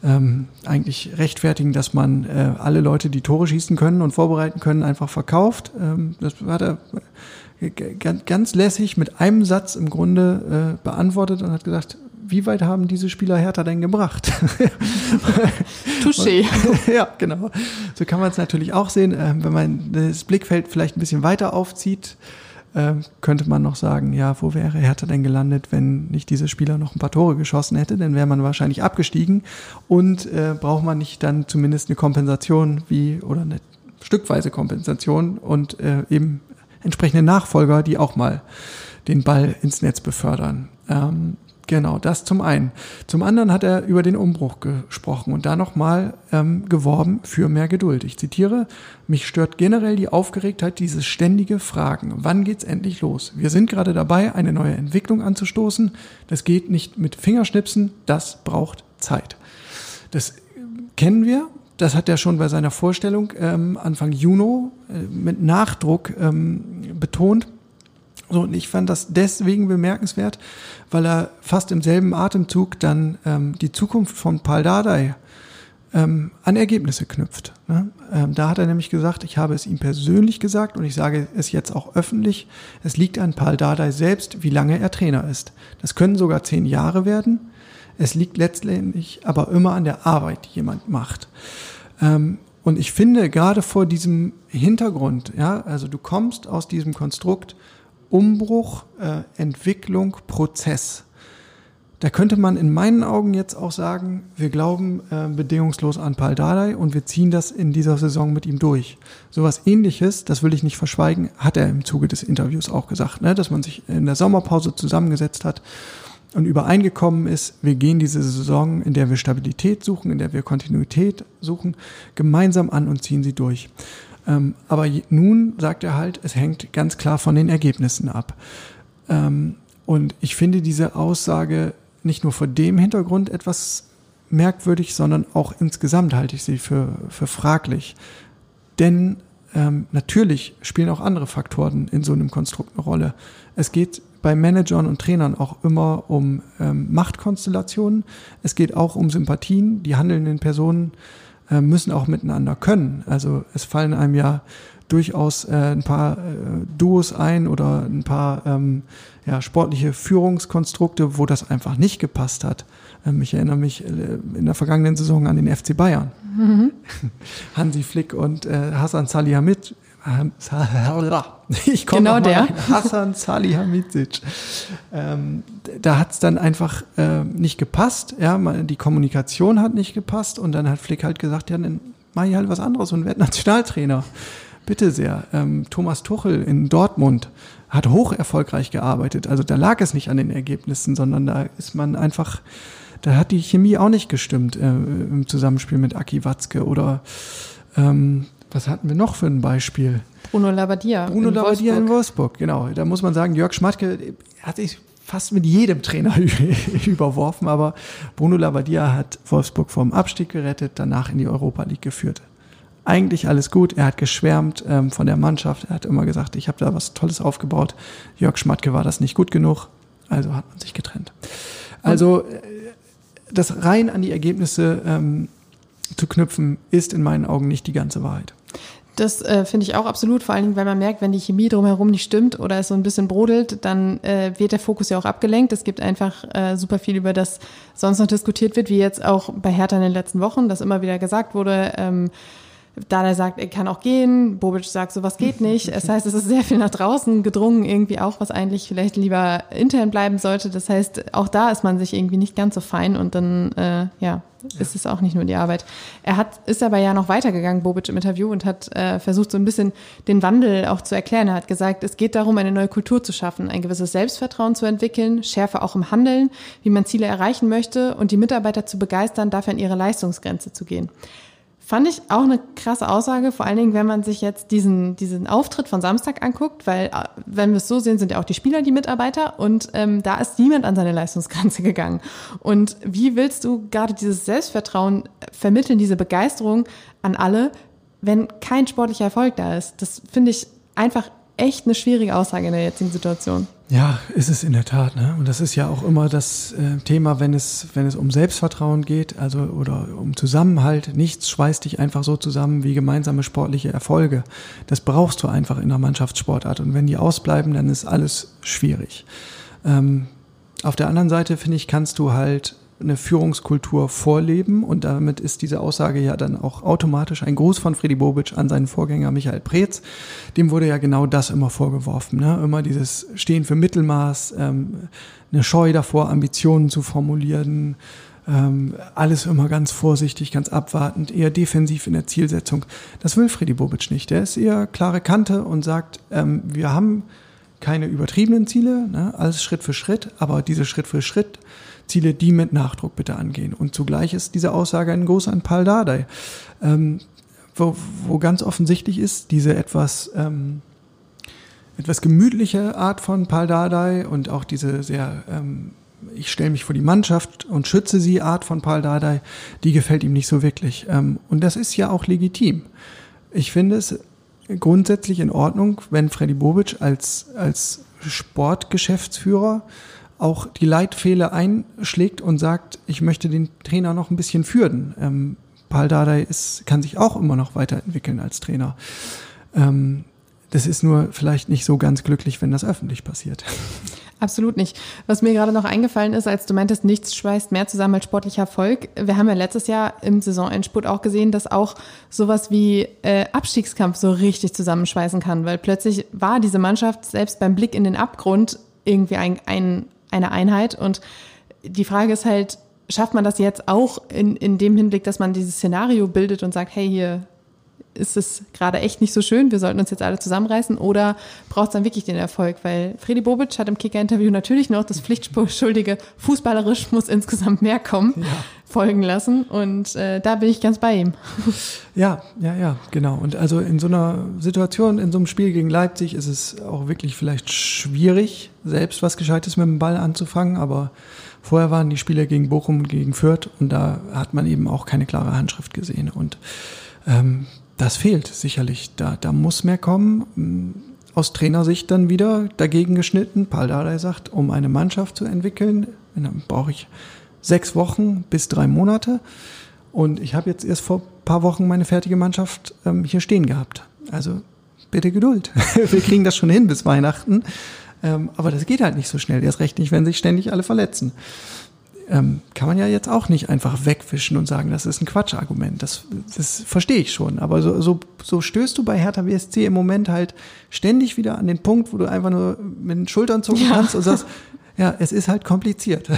ähm, eigentlich rechtfertigen, dass man äh, alle Leute, die Tore schießen können und vorbereiten können, einfach verkauft. Ähm, das hat er ganz, ganz lässig mit einem Satz im Grunde äh, beantwortet und hat gesagt, wie weit haben diese Spieler Hertha denn gebracht? Touché. ja, genau. So kann man es natürlich auch sehen. Ähm, wenn man das Blickfeld vielleicht ein bisschen weiter aufzieht, ähm, könnte man noch sagen, ja, wo wäre Hertha denn gelandet, wenn nicht diese Spieler noch ein paar Tore geschossen hätte? Dann wäre man wahrscheinlich abgestiegen und äh, braucht man nicht dann zumindest eine Kompensation wie oder eine stückweise Kompensation und äh, eben entsprechende Nachfolger, die auch mal den Ball ins Netz befördern. Ähm, Genau, das zum einen. Zum anderen hat er über den Umbruch gesprochen und da nochmal ähm, geworben für mehr Geduld. Ich zitiere, mich stört generell die Aufgeregtheit, dieses ständige Fragen. Wann geht's endlich los? Wir sind gerade dabei, eine neue Entwicklung anzustoßen. Das geht nicht mit Fingerschnipsen, das braucht Zeit. Das kennen wir. Das hat er schon bei seiner Vorstellung ähm, Anfang Juni äh, mit Nachdruck ähm, betont. So, und ich fand das deswegen bemerkenswert, weil er fast im selben Atemzug dann ähm, die Zukunft von Paul Dardai ähm, an Ergebnisse knüpft. Ne? Ähm, da hat er nämlich gesagt, ich habe es ihm persönlich gesagt und ich sage es jetzt auch öffentlich, es liegt an Paul Dardai selbst, wie lange er Trainer ist. Das können sogar zehn Jahre werden. Es liegt letztendlich aber immer an der Arbeit, die jemand macht. Ähm, und ich finde gerade vor diesem Hintergrund, ja, also du kommst aus diesem Konstrukt, Umbruch, äh, Entwicklung, Prozess. Da könnte man in meinen Augen jetzt auch sagen, wir glauben äh, bedingungslos an Paul Dardai und wir ziehen das in dieser Saison mit ihm durch. Sowas ähnliches, das will ich nicht verschweigen, hat er im Zuge des Interviews auch gesagt, ne? dass man sich in der Sommerpause zusammengesetzt hat und übereingekommen ist, wir gehen diese Saison, in der wir Stabilität suchen, in der wir Kontinuität suchen, gemeinsam an und ziehen sie durch. Ähm, aber nun sagt er halt, es hängt ganz klar von den Ergebnissen ab. Ähm, und ich finde diese Aussage nicht nur vor dem Hintergrund etwas merkwürdig, sondern auch insgesamt halte ich sie für, für fraglich. Denn ähm, natürlich spielen auch andere Faktoren in so einem Konstrukt eine Rolle. Es geht bei Managern und Trainern auch immer um ähm, Machtkonstellationen. Es geht auch um Sympathien. Die handelnden Personen äh, müssen auch miteinander können. Also es fallen einem ja durchaus äh, ein paar äh, Duos ein oder ein paar ähm, ja, sportliche Führungskonstrukte, wo das einfach nicht gepasst hat. Ähm, ich erinnere mich äh, in der vergangenen Saison an den FC Bayern. Mhm. Hansi Flick und äh, Hassan Salihamidzic ich komme genau der. Hassan Salihamidzic. Ähm, da hat es dann einfach äh, nicht gepasst. Ja, die Kommunikation hat nicht gepasst und dann hat Flick halt gesagt, ja, dann mach ich halt was anderes und werde Nationaltrainer. Bitte sehr. Ähm, Thomas Tuchel in Dortmund hat hoch erfolgreich gearbeitet. Also da lag es nicht an den Ergebnissen, sondern da ist man einfach, da hat die Chemie auch nicht gestimmt äh, im Zusammenspiel mit Aki Watzke oder ähm, was hatten wir noch für ein Beispiel? Bruno Labbadia. Bruno in Labbadia Wolfsburg. in Wolfsburg, genau. Da muss man sagen, Jörg Schmatke hat sich fast mit jedem Trainer überworfen, aber Bruno Labbadia hat Wolfsburg vom Abstieg gerettet, danach in die Europa League geführt. Eigentlich alles gut. Er hat geschwärmt ähm, von der Mannschaft. Er hat immer gesagt, ich habe da was Tolles aufgebaut. Jörg Schmatke war das nicht gut genug, also hat man sich getrennt. Also äh, das rein an die Ergebnisse ähm, zu knüpfen, ist in meinen Augen nicht die ganze Wahrheit. Das äh, finde ich auch absolut, vor allen Dingen, weil man merkt, wenn die Chemie drumherum nicht stimmt oder es so ein bisschen brodelt, dann äh, wird der Fokus ja auch abgelenkt. Es gibt einfach äh, super viel, über das sonst noch diskutiert wird, wie jetzt auch bei Hertha in den letzten Wochen, dass immer wieder gesagt wurde, ähm, Dada sagt, er kann auch gehen. Bobic sagt, sowas geht nicht. Das heißt, es ist sehr viel nach draußen gedrungen, irgendwie auch, was eigentlich vielleicht lieber intern bleiben sollte. Das heißt, auch da ist man sich irgendwie nicht ganz so fein und dann, äh, ja, ist es auch nicht nur die Arbeit. Er hat, ist aber ja noch weitergegangen, Bobic im Interview, und hat äh, versucht, so ein bisschen den Wandel auch zu erklären. Er hat gesagt, es geht darum, eine neue Kultur zu schaffen, ein gewisses Selbstvertrauen zu entwickeln, Schärfe auch im Handeln, wie man Ziele erreichen möchte und die Mitarbeiter zu begeistern, dafür an ihre Leistungsgrenze zu gehen. Fand ich auch eine krasse Aussage, vor allen Dingen, wenn man sich jetzt diesen, diesen Auftritt von Samstag anguckt, weil, äh, wenn wir es so sehen, sind ja auch die Spieler die Mitarbeiter und ähm, da ist niemand an seine Leistungsgrenze gegangen. Und wie willst du gerade dieses Selbstvertrauen vermitteln, diese Begeisterung an alle, wenn kein sportlicher Erfolg da ist? Das finde ich einfach echt eine schwierige Aussage in der jetzigen Situation. Ja, ist es in der Tat. Ne? Und das ist ja auch immer das äh, Thema, wenn es, wenn es um Selbstvertrauen geht, also oder um Zusammenhalt. Nichts schweißt dich einfach so zusammen wie gemeinsame sportliche Erfolge. Das brauchst du einfach in der Mannschaftssportart. Und wenn die ausbleiben, dann ist alles schwierig. Ähm, auf der anderen Seite, finde ich, kannst du halt eine Führungskultur vorleben und damit ist diese Aussage ja dann auch automatisch ein Gruß von Freddy Bobic an seinen Vorgänger Michael Preetz. Dem wurde ja genau das immer vorgeworfen, ne? immer dieses Stehen für Mittelmaß, ähm, eine Scheu davor, Ambitionen zu formulieren, ähm, alles immer ganz vorsichtig, ganz abwartend, eher defensiv in der Zielsetzung. Das will Freddy Bobic nicht. Der ist eher klare Kante und sagt, ähm, wir haben keine übertriebenen Ziele, ne? alles Schritt für Schritt, aber diese Schritt für Schritt Ziele, die mit Nachdruck bitte angehen. Und zugleich ist diese Aussage ein Gruß an Paul Dardai, ähm, wo, wo ganz offensichtlich ist, diese etwas, ähm, etwas gemütliche Art von Paul Dardai und auch diese sehr, ähm, ich stelle mich vor die Mannschaft und schütze sie Art von Paul Dardai, die gefällt ihm nicht so wirklich. Ähm, und das ist ja auch legitim. Ich finde es grundsätzlich in Ordnung, wenn Freddy Bobic als, als Sportgeschäftsführer auch die Leitfehler einschlägt und sagt, ich möchte den Trainer noch ein bisschen führen. Ähm, Paul Dardai ist, kann sich auch immer noch weiterentwickeln als Trainer. Ähm, das ist nur vielleicht nicht so ganz glücklich, wenn das öffentlich passiert. Absolut nicht. Was mir gerade noch eingefallen ist, als du meintest, nichts schweißt mehr zusammen als sportlicher Erfolg. Wir haben ja letztes Jahr im Saisonendspurt auch gesehen, dass auch sowas wie äh, Abstiegskampf so richtig zusammenschweißen kann, weil plötzlich war diese Mannschaft selbst beim Blick in den Abgrund irgendwie ein, ein eine Einheit. Und die Frage ist halt, schafft man das jetzt auch in, in dem Hinblick, dass man dieses Szenario bildet und sagt, hey, hier ist es gerade echt nicht so schön, wir sollten uns jetzt alle zusammenreißen oder braucht es dann wirklich den Erfolg? Weil Freddy Bobic hat im Kicker-Interview natürlich noch das pflichtschuldige fußballerisch muss insgesamt mehr kommen, ja. folgen lassen und äh, da bin ich ganz bei ihm. Ja, ja, ja, genau. Und also in so einer Situation, in so einem Spiel gegen Leipzig ist es auch wirklich vielleicht schwierig, selbst was Gescheites mit dem Ball anzufangen, aber vorher waren die Spiele gegen Bochum und gegen Fürth und da hat man eben auch keine klare Handschrift gesehen und ähm, das fehlt sicherlich. Da, da muss mehr kommen. Aus Trainersicht dann wieder dagegen geschnitten. Paul Dardai sagt, um eine Mannschaft zu entwickeln, dann brauche ich sechs Wochen bis drei Monate. Und ich habe jetzt erst vor ein paar Wochen meine fertige Mannschaft ähm, hier stehen gehabt. Also bitte Geduld. Wir kriegen das schon hin bis Weihnachten. Ähm, aber das geht halt nicht so schnell. Erst recht nicht, wenn sich ständig alle verletzen ähm, kann man ja jetzt auch nicht einfach wegwischen und sagen, das ist ein Quatschargument. Das, das verstehe ich schon. Aber so, so, so stößt du bei Hertha BSC im Moment halt ständig wieder an den Punkt, wo du einfach nur mit den Schultern zucken ja. kannst und sagst, ja, es ist halt kompliziert.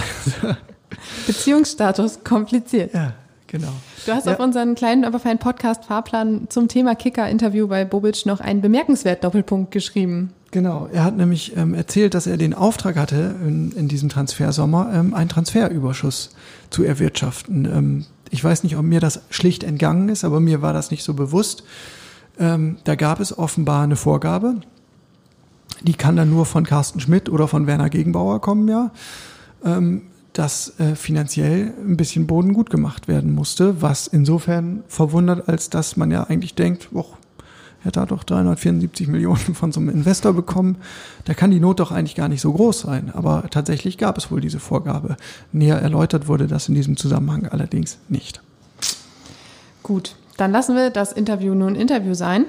Beziehungsstatus kompliziert. Ja, genau. Du hast ja. auf unseren kleinen, aber feinen Podcast Fahrplan zum Thema Kicker-Interview bei Bobic noch einen bemerkenswert Doppelpunkt geschrieben. Genau, er hat nämlich ähm, erzählt, dass er den Auftrag hatte, in, in diesem Transfersommer ähm, einen Transferüberschuss zu erwirtschaften. Ähm, ich weiß nicht, ob mir das schlicht entgangen ist, aber mir war das nicht so bewusst. Ähm, da gab es offenbar eine Vorgabe, die kann dann nur von Carsten Schmidt oder von Werner Gegenbauer kommen, ja, ähm, dass äh, finanziell ein bisschen Boden gut gemacht werden musste, was insofern verwundert, als dass man ja eigentlich denkt, och, er hat doch 374 Millionen von so einem Investor bekommen. Da kann die Not doch eigentlich gar nicht so groß sein. Aber tatsächlich gab es wohl diese Vorgabe. Näher erläutert wurde das in diesem Zusammenhang allerdings nicht. Gut, dann lassen wir das Interview nun Interview sein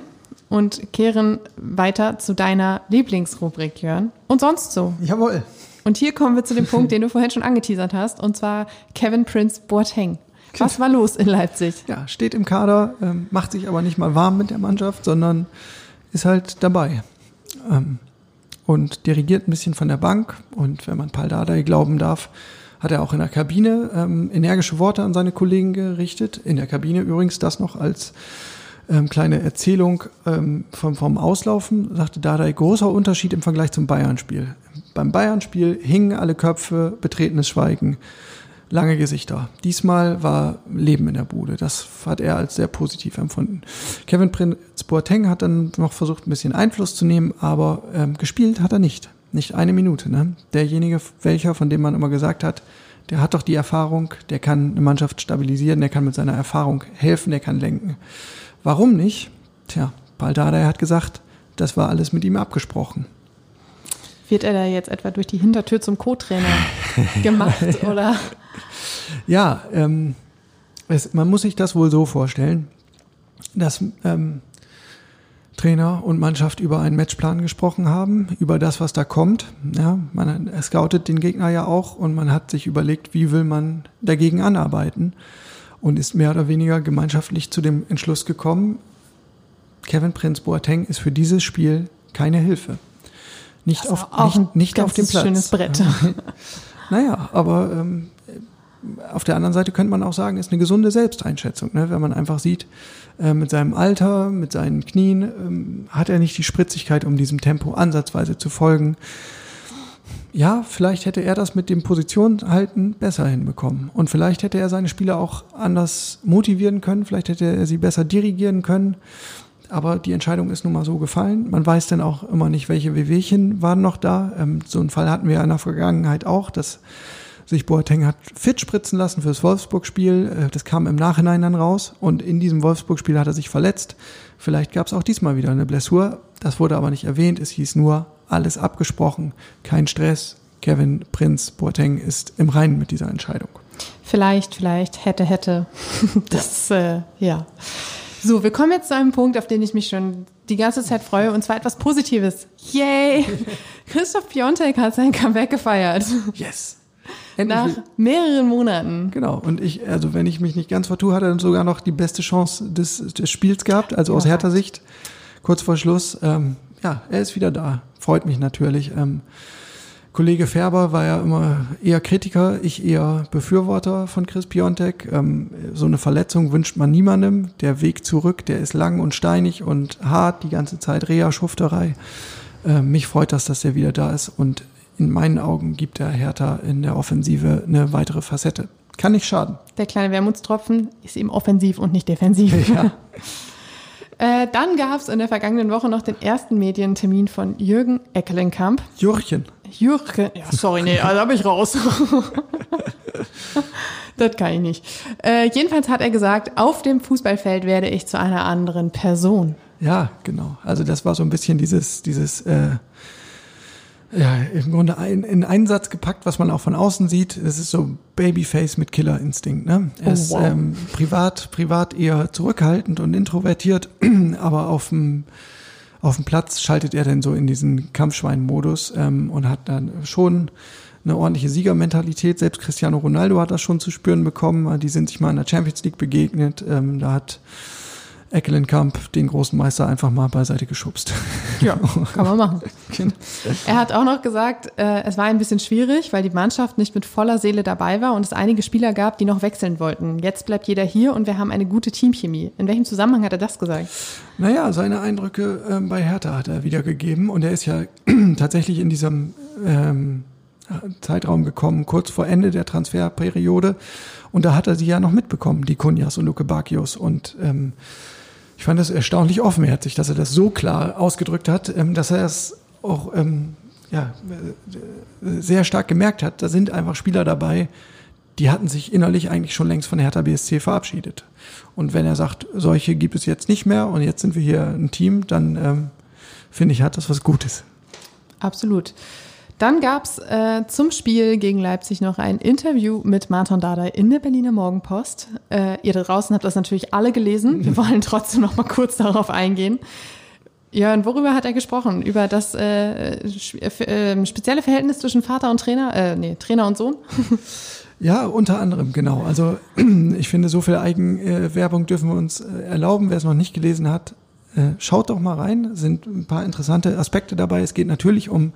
und kehren weiter zu deiner Lieblingsrubrik, Jörn. Und sonst so. Jawohl. Und hier kommen wir zu dem Punkt, den du vorhin schon angeteasert hast, und zwar Kevin Prince Boateng. Was war los in Leipzig? Ja, steht im Kader, ähm, macht sich aber nicht mal warm mit der Mannschaft, sondern ist halt dabei. Ähm, und dirigiert ein bisschen von der Bank. Und wenn man Paul Dardai glauben darf, hat er auch in der Kabine ähm, energische Worte an seine Kollegen gerichtet. In der Kabine übrigens das noch als ähm, kleine Erzählung ähm, vom, vom Auslaufen, sagte Dardai, großer Unterschied im Vergleich zum Bayern-Spiel. Beim Bayern-Spiel hingen alle Köpfe, betretenes Schweigen, lange Gesichter. Diesmal war Leben in der Bude. Das hat er als sehr positiv empfunden. Kevin Prince Boateng hat dann noch versucht, ein bisschen Einfluss zu nehmen, aber ähm, gespielt hat er nicht. Nicht eine Minute. Ne? Derjenige, welcher, von dem man immer gesagt hat, der hat doch die Erfahrung, der kann eine Mannschaft stabilisieren, der kann mit seiner Erfahrung helfen, der kann lenken. Warum nicht? Tja, Baldada hat gesagt, das war alles mit ihm abgesprochen. Wird er da jetzt etwa durch die Hintertür zum Co-Trainer gemacht oder? Ja, ähm, es, man muss sich das wohl so vorstellen, dass ähm, Trainer und Mannschaft über einen Matchplan gesprochen haben, über das, was da kommt. Ja, man scoutet den Gegner ja auch und man hat sich überlegt, wie will man dagegen anarbeiten und ist mehr oder weniger gemeinschaftlich zu dem Entschluss gekommen, Kevin Prince Boateng ist für dieses Spiel keine Hilfe. Nicht auf, nicht, nicht auf dem Platz. schönes Brett. naja, aber ähm, auf der anderen Seite könnte man auch sagen, ist eine gesunde Selbsteinschätzung, ne? wenn man einfach sieht, äh, mit seinem Alter, mit seinen Knien, ähm, hat er nicht die Spritzigkeit, um diesem Tempo ansatzweise zu folgen ja, vielleicht hätte er das mit dem Positionhalten besser hinbekommen. Und vielleicht hätte er seine Spieler auch anders motivieren können, vielleicht hätte er sie besser dirigieren können. Aber die Entscheidung ist nun mal so gefallen. Man weiß dann auch immer nicht, welche Wehwehchen waren noch da. Ähm, so einen Fall hatten wir in der Vergangenheit auch, dass sich Boateng hat fit spritzen lassen fürs Wolfsburg-Spiel. Äh, das kam im Nachhinein dann raus. Und in diesem Wolfsburg-Spiel hat er sich verletzt. Vielleicht gab es auch diesmal wieder eine Blessur. Das wurde aber nicht erwähnt. Es hieß nur, alles abgesprochen, kein Stress. Kevin Prinz Boateng ist im Reinen mit dieser Entscheidung. Vielleicht, vielleicht, hätte, hätte. Das, ja. Äh, ja. So, wir kommen jetzt zu einem Punkt, auf den ich mich schon die ganze Zeit freue, und zwar etwas Positives. Yay! Christoph Piontek hat sein Comeback gefeiert. Yes! Nach mehreren Monaten. Genau. Und ich, also wenn ich mich nicht ganz vertue, hat er dann sogar noch die beste Chance des, des Spiels gehabt, also aus härter Sicht. Kurz vor Schluss. Ähm, ja, er ist wieder da. Freut mich natürlich. Ähm, Kollege Färber war ja immer eher Kritiker, ich eher Befürworter von Chris Piontek. Ähm, so eine Verletzung wünscht man niemandem. Der Weg zurück, der ist lang und steinig und hart, die ganze Zeit Reha-Schufterei. Ähm, mich freut das, dass er wieder da ist und in meinen Augen gibt der Hertha in der Offensive eine weitere Facette. Kann nicht schaden. Der kleine Wermutstropfen ist eben offensiv und nicht defensiv. Ja. Äh, dann gab es in der vergangenen Woche noch den ersten Medientermin von Jürgen Eckelenkamp. Jürchen. Jürgen, ja, sorry, nee, also da bin ich raus. das kann ich nicht. Äh, jedenfalls hat er gesagt, auf dem Fußballfeld werde ich zu einer anderen Person. Ja, genau. Also das war so ein bisschen dieses, dieses äh, ja, im Grunde ein, in einen Satz gepackt, was man auch von außen sieht. Es ist so Babyface mit Killerinstinkt. Ne? Er oh, ist wow. ähm, privat, privat eher zurückhaltend und introvertiert, aber auf dem auf dem Platz schaltet er dann so in diesen Kampfschwein-Modus ähm, und hat dann schon eine ordentliche Siegermentalität. Selbst Cristiano Ronaldo hat das schon zu spüren bekommen. Die sind sich mal in der Champions League begegnet. Ähm, da hat Eckelenkamp den großen Meister einfach mal beiseite geschubst. Ja, kann man machen. Genau. Er hat auch noch gesagt, äh, es war ein bisschen schwierig, weil die Mannschaft nicht mit voller Seele dabei war und es einige Spieler gab, die noch wechseln wollten. Jetzt bleibt jeder hier und wir haben eine gute Teamchemie. In welchem Zusammenhang hat er das gesagt? Naja, seine Eindrücke ähm, bei Hertha hat er wiedergegeben und er ist ja tatsächlich in diesem ähm, Zeitraum gekommen, kurz vor Ende der Transferperiode. Und da hat er sie ja noch mitbekommen, die Kunjas und Luke Bakios. Und ähm, ich fand es erstaunlich offenherzig, dass er das so klar ausgedrückt hat, ähm, dass er es auch ähm, ja, äh, sehr stark gemerkt hat. Da sind einfach Spieler dabei, die hatten sich innerlich eigentlich schon längst von Hertha BSC verabschiedet. Und wenn er sagt, solche gibt es jetzt nicht mehr und jetzt sind wir hier ein Team, dann ähm, finde ich, hat das was Gutes. Absolut. Dann gab's äh, zum Spiel gegen Leipzig noch ein Interview mit Martin Dardai in der Berliner Morgenpost. Äh, ihr da draußen habt das natürlich alle gelesen. Wir wollen trotzdem noch mal kurz darauf eingehen. Ja, und worüber hat er gesprochen? Über das äh, äh, spezielle Verhältnis zwischen Vater und Trainer? Äh, nee, Trainer und Sohn? Ja, unter anderem, genau. Also ich finde, so viel Eigenwerbung dürfen wir uns äh, erlauben. Wer es noch nicht gelesen hat, schaut doch mal rein. Sind ein paar interessante Aspekte dabei. Es geht natürlich um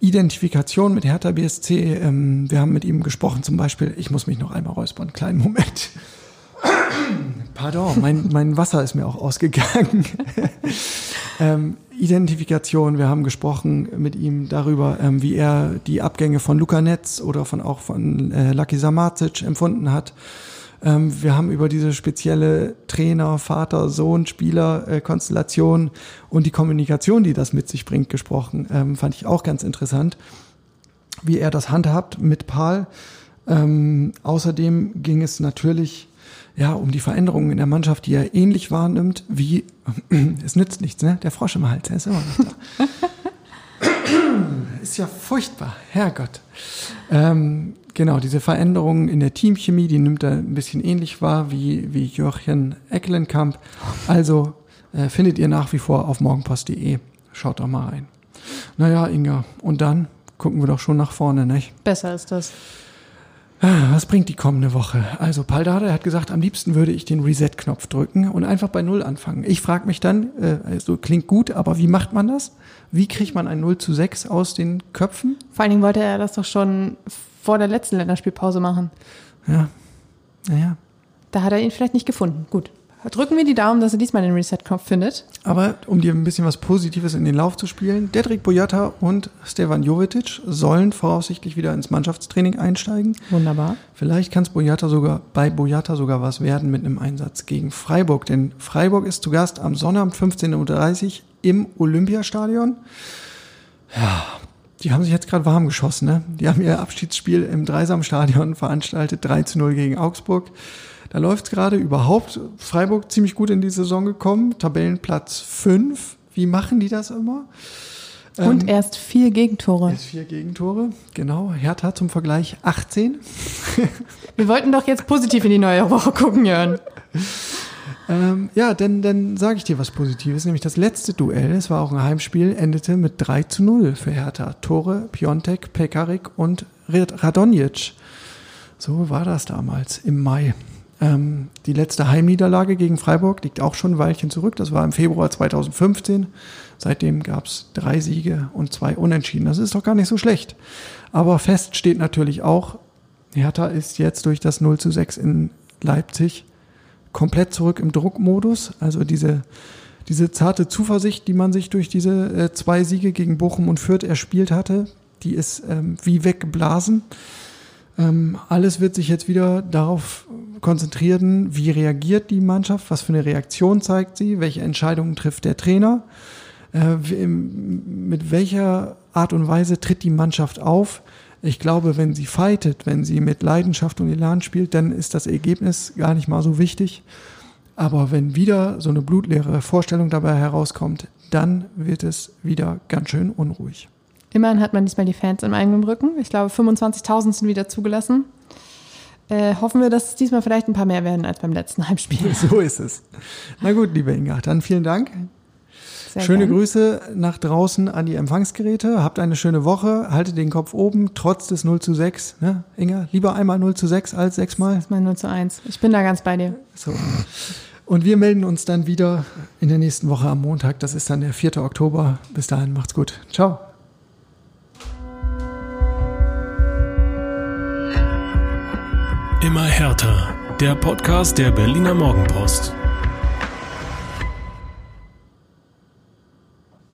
Identifikation mit Hertha BSC. Ähm, wir haben mit ihm gesprochen, zum Beispiel, ich muss mich noch einmal räuspern, kleinen Moment. Pardon, mein, mein Wasser ist mir auch ausgegangen. ähm, Identifikation, wir haben gesprochen mit ihm darüber, ähm, wie er die Abgänge von Luca Netz oder von auch von äh, Lucky Samacic empfunden hat. Ähm, wir haben über diese spezielle Trainer, Vater, Sohn, Spieler äh, Konstellation und die Kommunikation, die das mit sich bringt, gesprochen. Ähm, fand ich auch ganz interessant, wie er das handhabt mit Paul. Ähm, außerdem ging es natürlich ja, um die Veränderungen in der Mannschaft, die er ähnlich wahrnimmt, wie es nützt nichts, ne? Der Frosch im Hals, er ist immer noch da. ist ja furchtbar, Herrgott. Ähm, genau, diese Veränderungen in der Teamchemie, die nimmt er ein bisschen ähnlich wahr wie, wie Joachim Eckelenkamp. Also äh, findet ihr nach wie vor auf morgenpost.de. Schaut doch mal rein. Naja, Inga, und dann gucken wir doch schon nach vorne, nicht? Besser ist das. Was bringt die kommende Woche? Also Paldade hat gesagt, am liebsten würde ich den Reset-Knopf drücken und einfach bei Null anfangen. Ich frage mich dann, äh, also klingt gut, aber wie macht man das? Wie kriegt man ein 0 zu 6 aus den Köpfen? Vor allen Dingen wollte er das doch schon vor der letzten Länderspielpause machen. Ja, naja. Da hat er ihn vielleicht nicht gefunden. Gut. Drücken wir die Daumen, dass er diesmal den Reset-Knopf findet. Aber um dir ein bisschen was Positives in den Lauf zu spielen, Dedrick Boyata und Stevan Jovetic sollen voraussichtlich wieder ins Mannschaftstraining einsteigen. Wunderbar. Vielleicht kann es Boyata sogar, bei Boyata sogar was werden mit einem Einsatz gegen Freiburg. Denn Freiburg ist zu Gast am Sonnabend 15.30 Uhr im Olympiastadion. Ja, die haben sich jetzt gerade warm geschossen. Ne? Die haben ihr Abschiedsspiel im Dreisamstadion veranstaltet, 3 zu 0 gegen Augsburg. Da läuft es gerade überhaupt. Freiburg ziemlich gut in die Saison gekommen, Tabellenplatz 5. Wie machen die das immer? Und ähm, erst vier Gegentore. Erst vier Gegentore, genau. Hertha zum Vergleich 18. Wir wollten doch jetzt positiv in die neue Woche gucken, Jörn. Ähm, ja, denn dann sage ich dir was Positives, nämlich das letzte Duell, es war auch ein Heimspiel, endete mit 3 zu 0 für Hertha. Tore, Piontek, Pekarik und Radonjic. So war das damals im Mai. Ähm, die letzte Heimniederlage gegen Freiburg liegt auch schon ein Weilchen zurück. Das war im Februar 2015. Seitdem gab es drei Siege und zwei Unentschieden. Das ist doch gar nicht so schlecht. Aber fest steht natürlich auch, Hertha ist jetzt durch das 0 zu 6 in Leipzig komplett zurück im Druckmodus. Also diese, diese zarte Zuversicht, die man sich durch diese äh, zwei Siege gegen Bochum und Fürth erspielt hatte, die ist ähm, wie weggeblasen. Ähm, alles wird sich jetzt wieder darauf konzentrieren, wie reagiert die Mannschaft, was für eine Reaktion zeigt sie, welche Entscheidungen trifft der Trainer, äh, mit welcher Art und Weise tritt die Mannschaft auf. Ich glaube, wenn sie fightet, wenn sie mit Leidenschaft und Elan spielt, dann ist das Ergebnis gar nicht mal so wichtig. Aber wenn wieder so eine blutleere Vorstellung dabei herauskommt, dann wird es wieder ganz schön unruhig. Immerhin hat man diesmal die Fans im eigenen Rücken. Ich glaube, 25.000 sind wieder zugelassen. Äh, hoffen wir, dass es diesmal vielleicht ein paar mehr werden als beim letzten Heimspiel. So ist es. Na gut, liebe Inga, dann vielen Dank. Sehr Schöne gern. Grüße nach draußen an die Empfangsgeräte. Habt eine schöne Woche. Haltet den Kopf oben, trotz des 0 zu 6. Ne, Inga, lieber einmal 0 zu 6 als sechsmal. Das ist mein 0 zu 1. Ich bin da ganz bei dir. So. Und wir melden uns dann wieder in der nächsten Woche am Montag. Das ist dann der 4. Oktober. Bis dahin, macht's gut. Ciao. Immer härter. Der Podcast der Berliner Morgenpost.